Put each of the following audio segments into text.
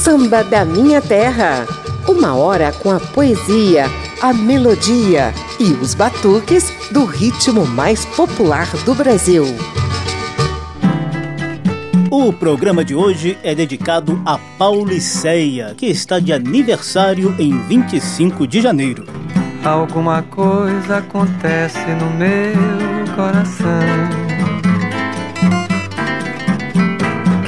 Samba da Minha Terra. Uma hora com a poesia, a melodia e os batuques do ritmo mais popular do Brasil. O programa de hoje é dedicado a Pauliceia, que está de aniversário em 25 de janeiro. Alguma coisa acontece no meu coração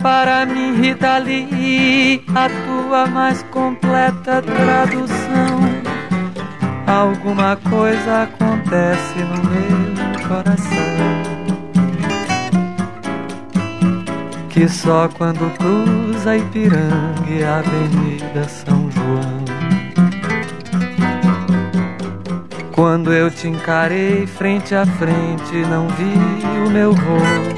Para mim, Rita Lee, a tua mais completa tradução. Alguma coisa acontece no meu coração. Que só quando cruza Ipiranga e a Avenida São João. Quando eu te encarei frente a frente, não vi o meu rosto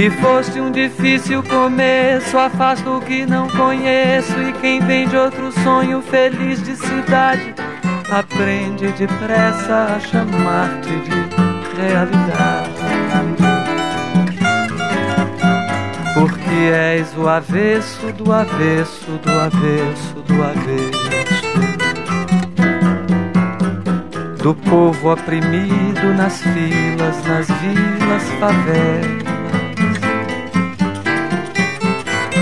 E foste um difícil começo, afasto o que não conheço. E quem vem de outro sonho feliz de cidade, aprende depressa a chamar-te de realidade. Porque és o avesso do avesso do avesso do avesso. Do povo oprimido nas filas, nas vilas, favelas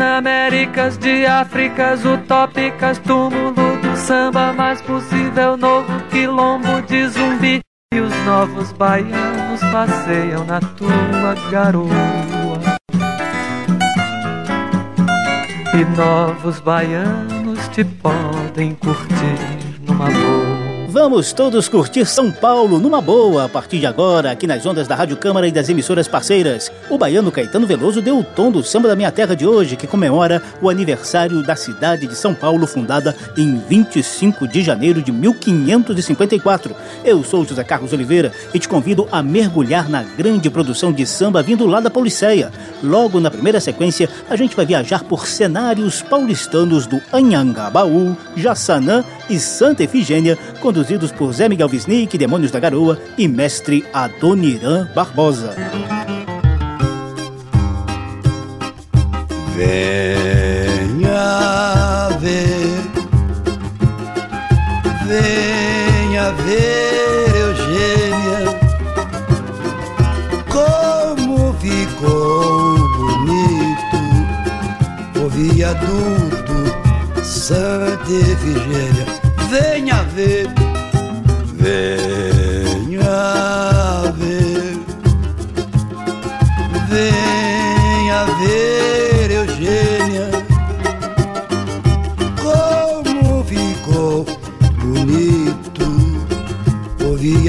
Panaméricas de Áfricas utópicas, túmulo do samba mais possível, novo quilombo de zumbi. E os novos baianos passeiam na tua garoa. E novos baianos te podem curtir numa boa. Vamos todos curtir São Paulo numa boa a partir de agora, aqui nas ondas da Rádio Câmara e das emissoras parceiras. O baiano Caetano Veloso deu o tom do samba da minha terra de hoje, que comemora o aniversário da cidade de São Paulo, fundada em 25 de janeiro de 1554. Eu sou José Carlos Oliveira e te convido a mergulhar na grande produção de samba vindo lá da Pauliceia. Logo na primeira sequência, a gente vai viajar por cenários paulistanos do Anhangabaú, Jaçanã e Santa Efigênia, conduzidos por Zé Miguel Wisnik, Demônios da Garoa e mestre Adoniran Barbosa. Venha ver, venha ver, Eugênia, como ficou bonito. O viaduto Santa Efigênia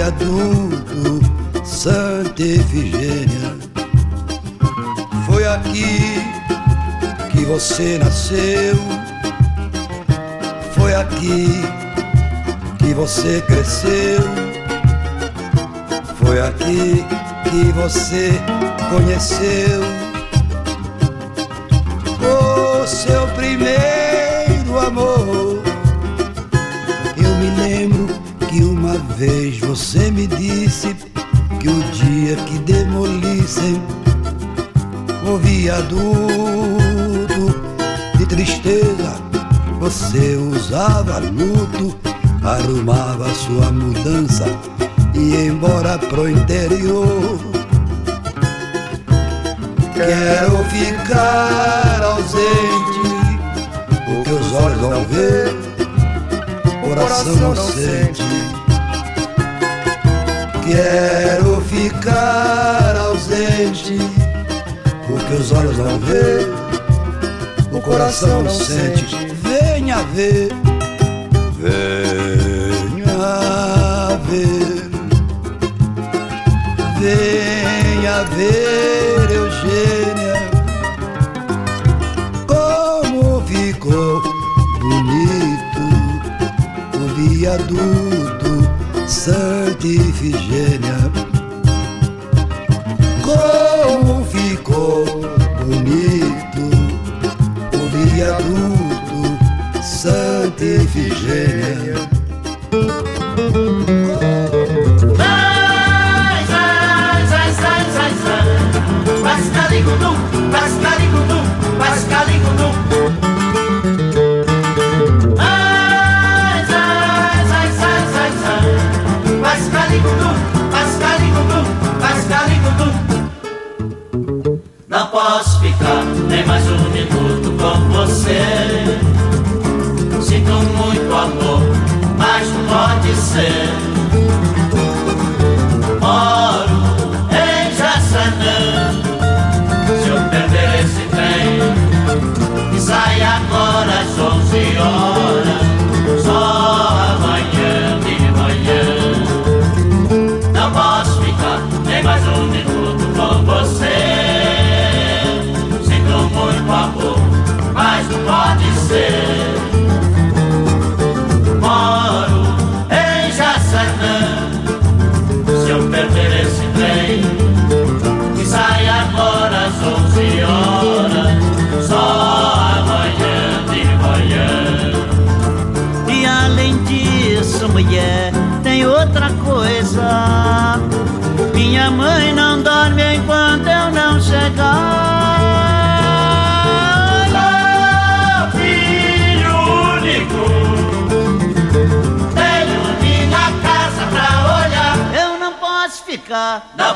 viaduto Santa Efigênia. Foi aqui que você nasceu, foi aqui que você cresceu. Foi aqui que você conheceu. primeiro amor. Eu me lembro que uma vez você me disse que o dia que demolissem o viaduto de tristeza, você usava luto, arrumava sua mudança e ia embora pro interior. Quero ficar ausente, o que os olhos não vê, coração não sente. Quero ficar ausente, o que os olhos não vê, o coração não sente. Venha ver, venha ver, venha ver,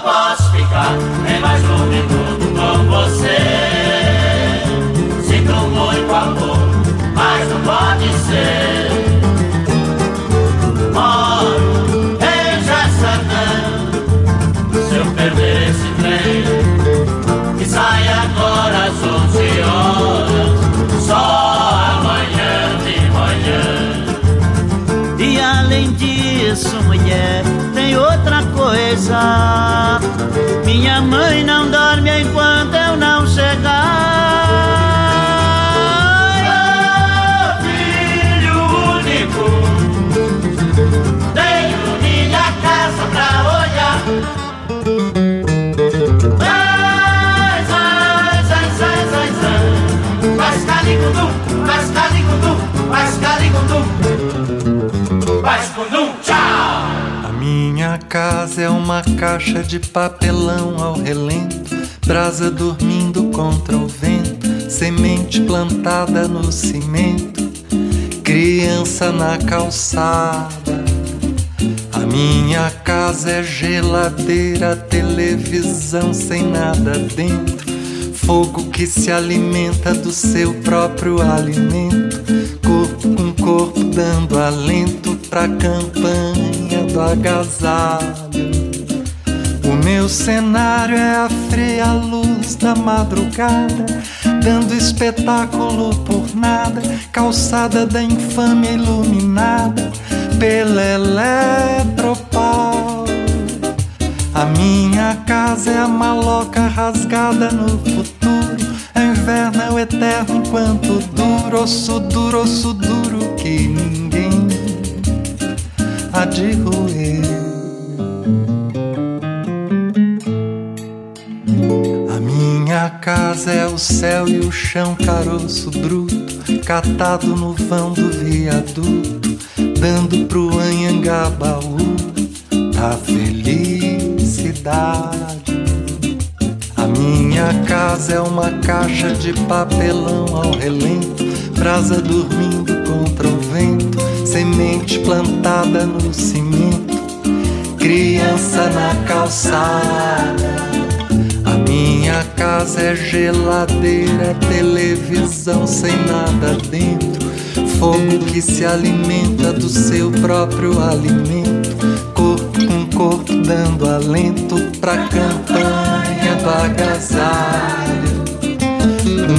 posso ficar nem mais casa é uma caixa de papelão ao relento, brasa dormindo contra o vento, semente plantada no cimento, criança na calçada. A minha casa é geladeira, televisão sem nada dentro, fogo que se alimenta do seu próprio alimento, corpo com corpo dando alento pra campanha do agasalho. O meu cenário é a fria luz da madrugada, dando espetáculo por nada, calçada da infâmia iluminada pela eletropau. A minha casa é a maloca rasgada no futuro. É inverno, é o eterno enquanto duro, osso duro, osso duro há de roer. A minha casa é o céu e o chão, caroço bruto, catado no vão do viaduto, dando pro Anhangabaú a felicidade. A minha casa é uma caixa de papelão ao relento, brasa dormindo contra o vento, semente plantada no cimento, criança na calçada. A minha casa é geladeira, televisão sem nada dentro, fogo que se alimenta do seu próprio alimento, corpo com corpo dando alento pra campanha do agasalho.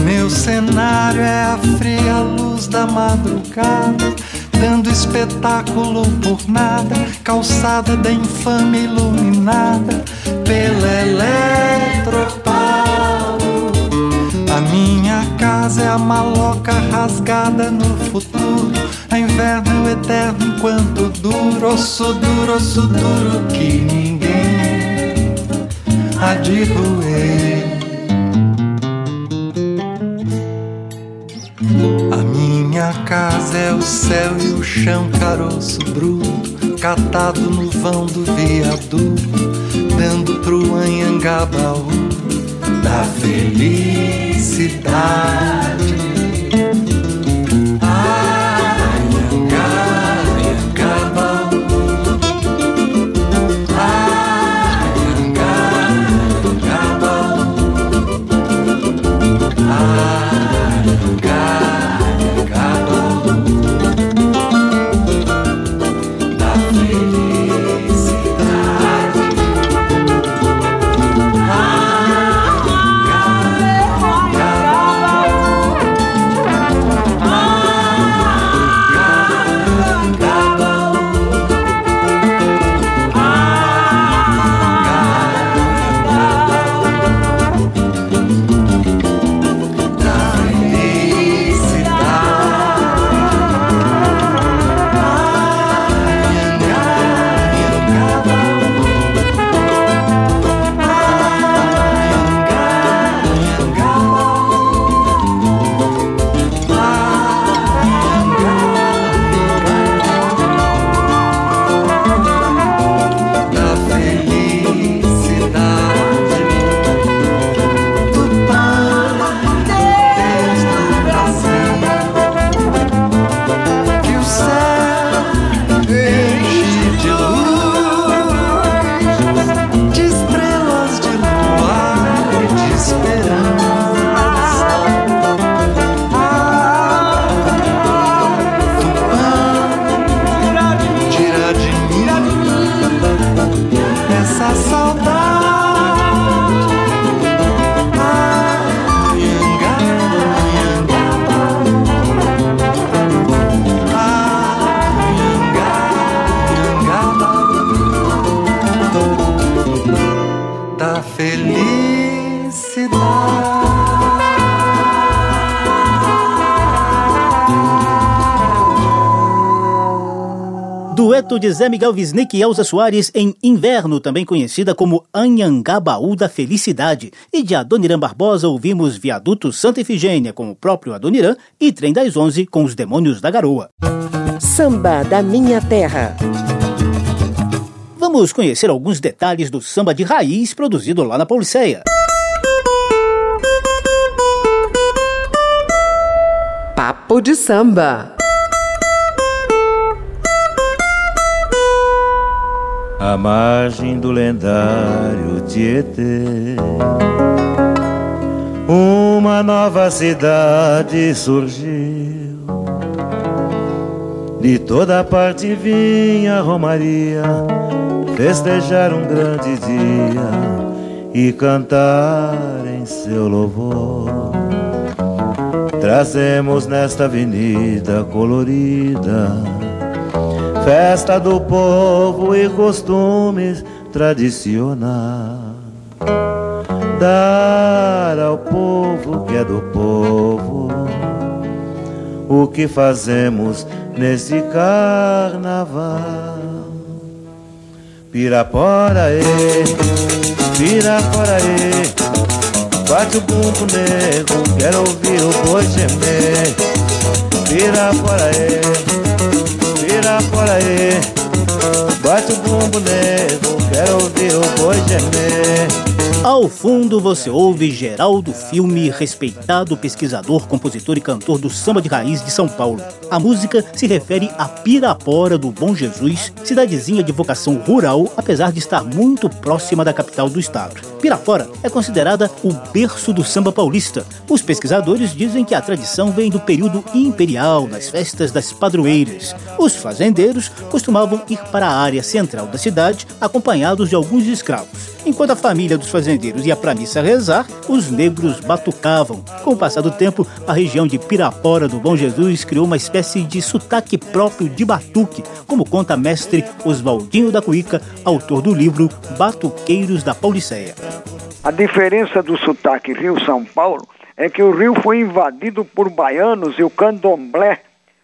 Meu cenário é a fria luz da madrugada, dando espetáculo por nada, calçada da infame iluminada pela eletropaulo. A minha casa é a maloca rasgada no futuro, a inverno eterno enquanto duro, osso duro, osso duro que ninguém há de roer. Casa é o céu e o chão, caroço bruto, catado no vão do viaduto, dando pro Anhangabaú da felicidade. Dueto de Zé Miguel Wisnik e Elza Soares em Inverno, também conhecida como Anhangabaú da Felicidade. E de Adoniran Barbosa ouvimos Viaduto Santa Efigênia com o próprio Adoniran e Trem das Onze com os Demônios da Garoa. Samba da Minha Terra. Vamos conhecer alguns detalhes do samba de raiz produzido lá na Pauliceia. Papo de samba. À margem do lendário Tietê. Uma nova cidade surgiu, de toda parte vinha Romaria festejar um grande dia e cantar em seu louvor. Trazemos nesta avenida colorida festa do povo e costumes tradicionais. Dar ao povo que é do povo o que fazemos nesse carnaval. Pirapora, e, pirapora, e, Bate o bumbo nego, quero ouvir o boi gemer Vira fora aí, vira fora aí Bate o bumbo quero ouvir o boi gemer ao fundo você ouve Geraldo Filme, respeitado pesquisador, compositor e cantor do samba de raiz de São Paulo. A música se refere a Pirapora do Bom Jesus, cidadezinha de vocação rural, apesar de estar muito próxima da capital do estado. Pirapora é considerada o berço do samba paulista. Os pesquisadores dizem que a tradição vem do período imperial, nas festas das padroeiras. Os fazendeiros costumavam ir para a área central da cidade, acompanhados de alguns escravos. Enquanto a família dos fazendeiros ia para a missa rezar, os negros batucavam. Com o passar do tempo, a região de Pirapora do Bom Jesus criou uma espécie de sotaque próprio de batuque, como conta mestre Oswaldinho da Cuíca, autor do livro Batuqueiros da Pauliceia. A diferença do sotaque Rio-São Paulo é que o Rio foi invadido por baianos e o candomblé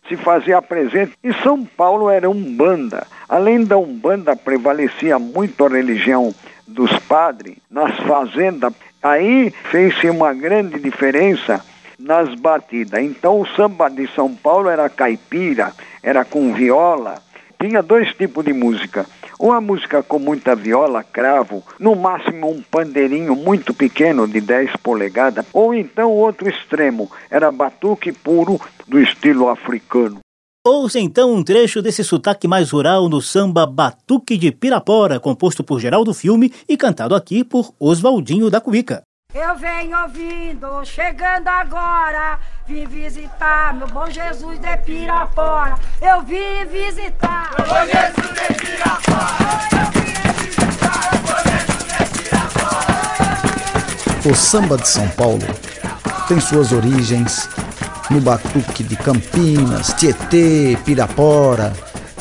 se fazia presente. E São Paulo era umbanda. Além da umbanda, prevalecia muito a religião dos padres nas fazendas, aí fez-se uma grande diferença nas batidas. Então o samba de São Paulo era caipira, era com viola, tinha dois tipos de música. Uma música com muita viola, cravo, no máximo um pandeirinho muito pequeno de 10 polegadas, ou então outro extremo, era batuque puro do estilo africano. Ouça então um trecho desse sotaque mais rural no samba Batuque de Pirapora, composto por Geraldo Filme e cantado aqui por Oswaldinho da Cuica. Eu venho ouvindo, chegando agora, vim visitar meu bom Jesus de Pirapora. Eu vim visitar meu bom Jesus de Pirapora. Eu vim visitar meu bom Jesus de Pirapora. O samba de São Paulo tem suas origens no Batuque de Campinas, Tietê, Pirapora,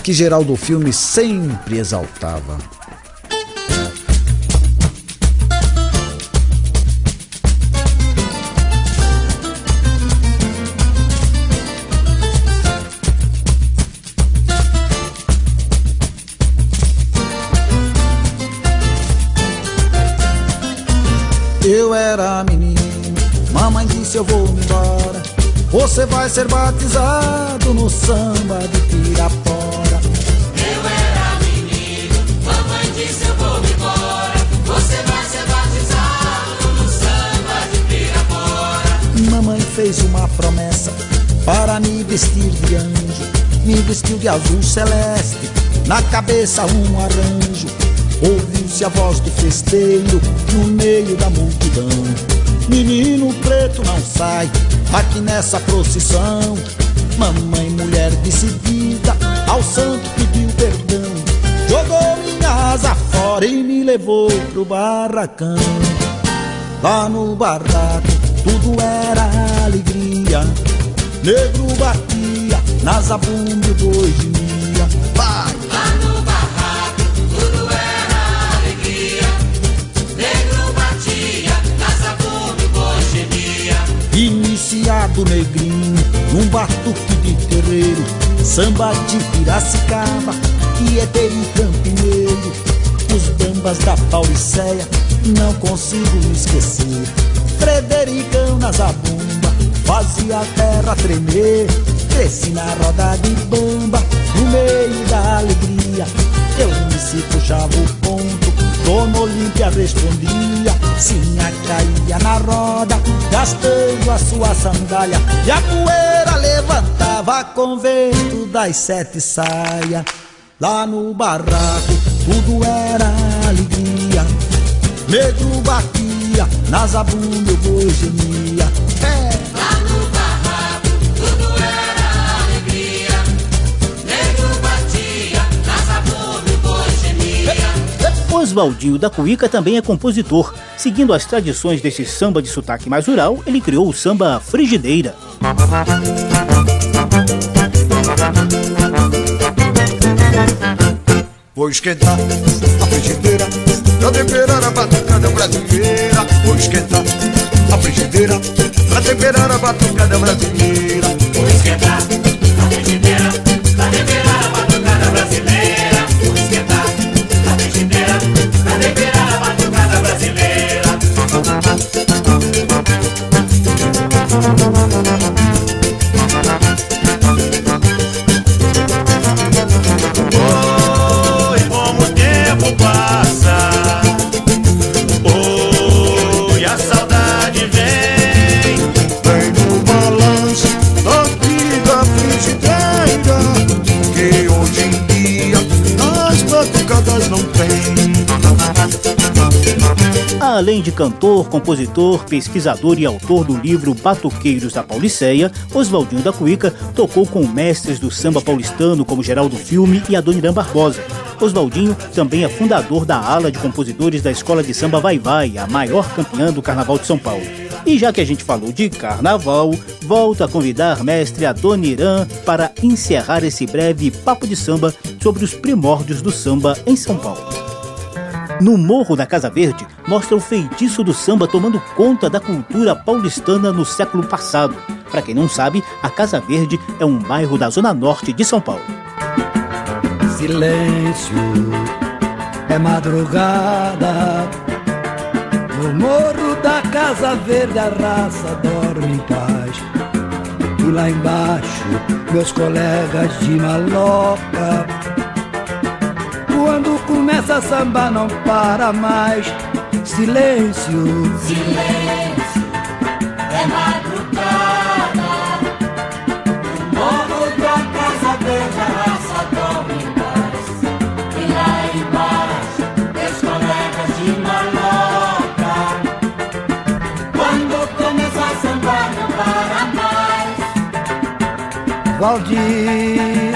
que Geraldo Filme sempre exaltava. Eu era menino, mamãe disse eu vou me embora. Você vai ser batizado no samba de Pirapora. Eu era menino, mamãe disse eu vou embora. Você vai ser batizado no samba de Pirapora. Mamãe fez uma promessa para me vestir de anjo. Me vestiu de azul celeste, na cabeça um arranjo. Ouviu-se a voz do festeiro no meio da multidão. Menino preto não sai aqui nessa procissão. Mamãe, mulher decidida, ao santo pediu perdão. Jogou minha asa fora e me levou pro barracão. Lá no barraco tudo era alegria. Negro batia na zabumba e o boi gemia. Vai! Iniciado negrinho, num batuque de terreiro, samba de Piracicaba, que é dele campineiro. Os bambas da Pauliceia, não consigo esquecer. Fredericão na zabumba, fazia a terra tremer. Cresci na roda de bamba, no meio da alegria. Eu me se puxava o ponto, Dona Olímpia respondia. Sinha caía na roda, gastando a sua sandália. E a poeira levantava com vento das sete saias. Lá no barraco tudo era alegria. Negro batia, na zabumba o boi gemia. Oswaldinho da Cuíca também é compositor. Seguindo as tradições desse samba de sotaque mais rural, ele criou o samba Frigideira. Vou esquentar a frigideira pra temperar a batucada brasileira. Vou esquentar a frigideira pra temperar a batucada brasileira. Vou esquentar a frigideira pra temperar Além de cantor, compositor, pesquisador e autor do livro Batuqueiros da Pauliceia, Oswaldinho da Cuíca tocou com mestres do samba paulistano como Geraldo Filme e Adoniran Barbosa. Oswaldinho também é fundador da ala de compositores da Escola de Samba Vai Vai, a maior campeã do Carnaval de São Paulo. E já que a gente falou de carnaval, volto a convidar mestre Adoniran para encerrar esse breve papo de samba sobre os primórdios do samba em São Paulo. No Morro da Casa Verde, mostra o feitiço do samba tomando conta da cultura paulistana no século passado. Para quem não sabe, a Casa Verde é um bairro da zona norte de São Paulo. Silêncio é madrugada. No morro da Casa Verde a raça dorme em paz. E lá embaixo, meus colegas de maloca. Quando começa a samba não para mais. Silêncio, Silêncio é madrugada. No morro da Casa Verde a raça dorme em paz. E lá embaixo, meus colegas de maloca. Quando começa a sambar não para mais. Valdir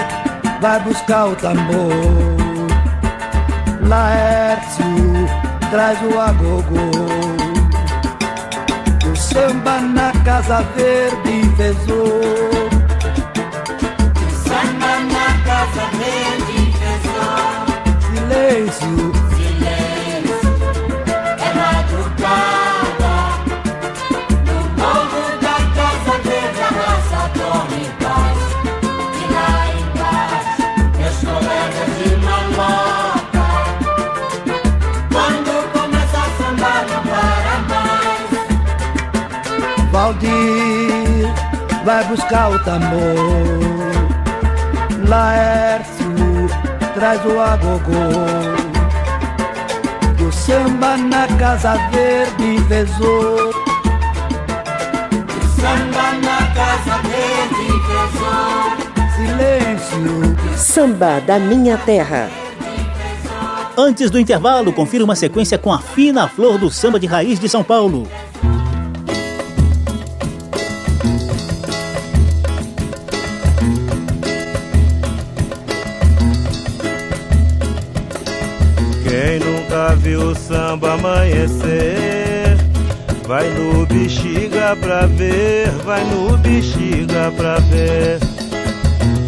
vai buscar o tambor. Laércio traz o agogô. O samba na Casa Verde pesou. Samba na Casa Verde. Silêncio, Silêncio Valdir vai buscar o tambor. Laércio traz o agogô. O samba na Casa Verde pesou. Samba na Casa Verde pesou. Silêncio. Samba da Minha Terra. Antes do intervalo, confira uma sequência com a fina flor do samba de raiz de São Paulo. Samba amanhecer, vai no bexiga pra ver, vai no bexiga pra ver.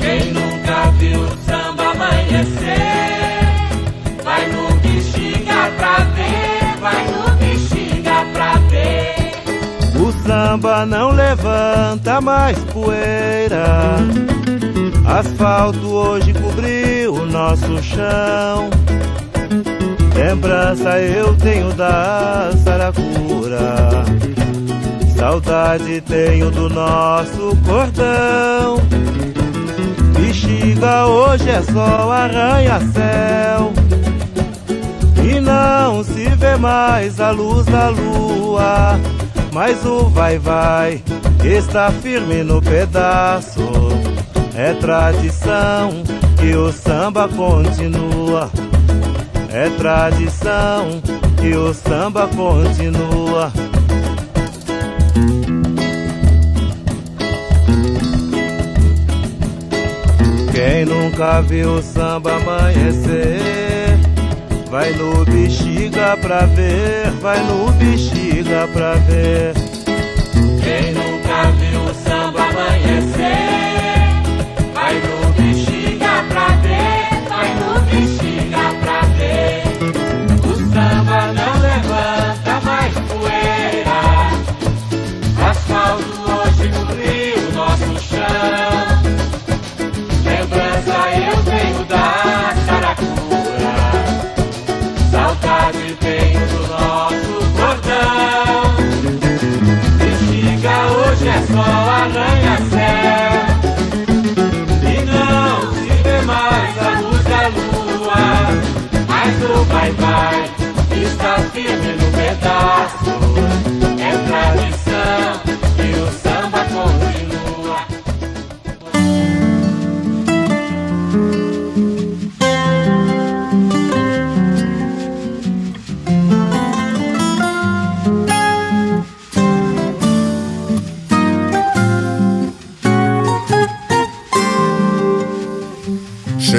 Quem nunca viu o samba amanhecer, vai no bexiga pra ver, vai no bexiga pra ver. O samba não levanta mais poeira. Asfalto hoje cobriu o nosso chão. Lembrança eu tenho da Saracura. Saudade tenho do nosso cordão. Bexiga hoje é só arranha-céu. E não se vê mais a luz da lua. Mas o vai-vai está firme no pedaço. É tradição que o samba continua. É tradição que o samba continua. Quem nunca viu o samba amanhecer, vai no bexiga pra ver, vai no bexiga pra ver.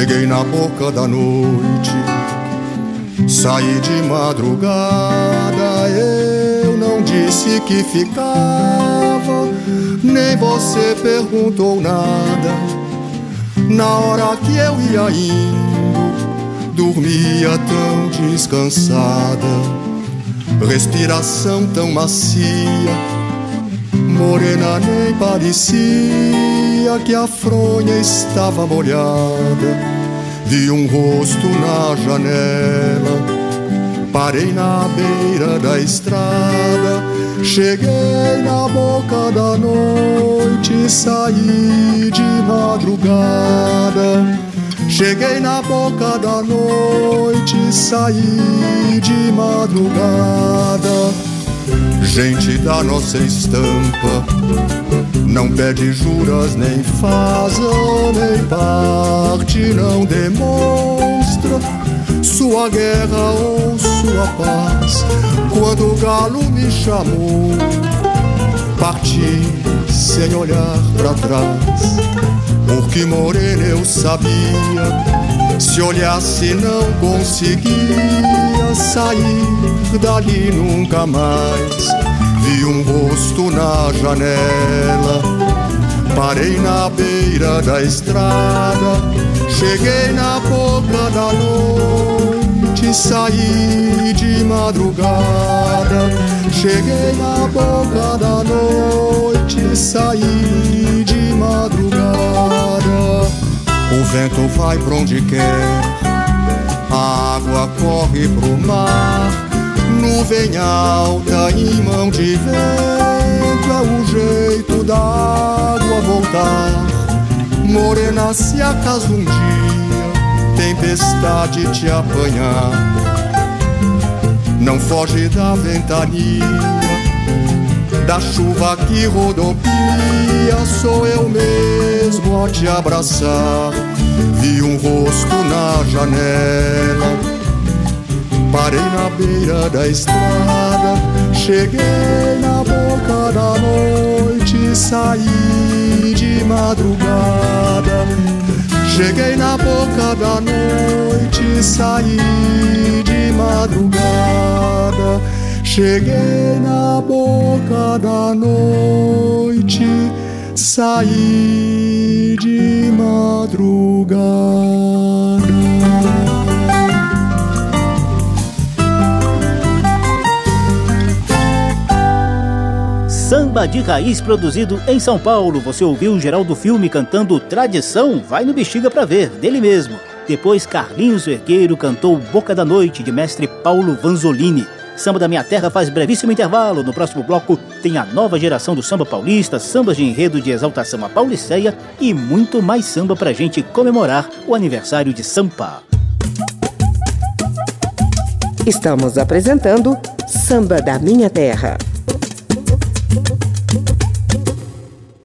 Cheguei na boca da noite, saí de madrugada. Eu não disse que ficava, nem você perguntou nada. Na hora que eu ia indo, dormia tão descansada, respiração tão macia, morena nem parecia que a fronha estava molhada. Vi um rosto na janela. Parei na beira da estrada, cheguei na boca da noite, saí de madrugada. Cheguei na boca da noite, saí de madrugada. Gente da nossa estampa, não pede juras, nem faz nem parte, não demonstra sua guerra ou sua paz. Quando o galo me chamou, parti sem olhar para trás. Porque morena eu sabia, se olhasse não conseguia sair dali nunca mais. Vi um rosto na janela, parei na beira da estrada, cheguei na boca da noite, saí de madrugada. Cheguei na boca da noite, saí de madrugada. O vento vai pra onde quer, a água corre pro mar. Nuvem alta em mão de vento é o jeito da água voltar. Morena, se acaso um dia tempestade te apanhar, não foge da ventania, da chuva que rodopia. Sou eu mesmo a te abraçar. Vi um rosto na janela Parei na beira da estrada, cheguei na boca da noite, saí de madrugada. Cheguei na boca da noite, saí de madrugada. Cheguei na boca da noite, saí de madrugada. Samba de raiz produzido em São Paulo. Você ouviu o geral do filme cantando Tradição? Vai no Bexiga pra ver, dele mesmo. Depois Carlinhos Vergueiro cantou Boca da Noite, de mestre Paulo Vanzolini. Samba da Minha Terra faz brevíssimo intervalo. No próximo bloco tem a nova geração do samba paulista, sambas de enredo de exaltação à Pauliceia e muito mais samba pra gente comemorar o aniversário de Sampa. Estamos apresentando Samba da Minha Terra.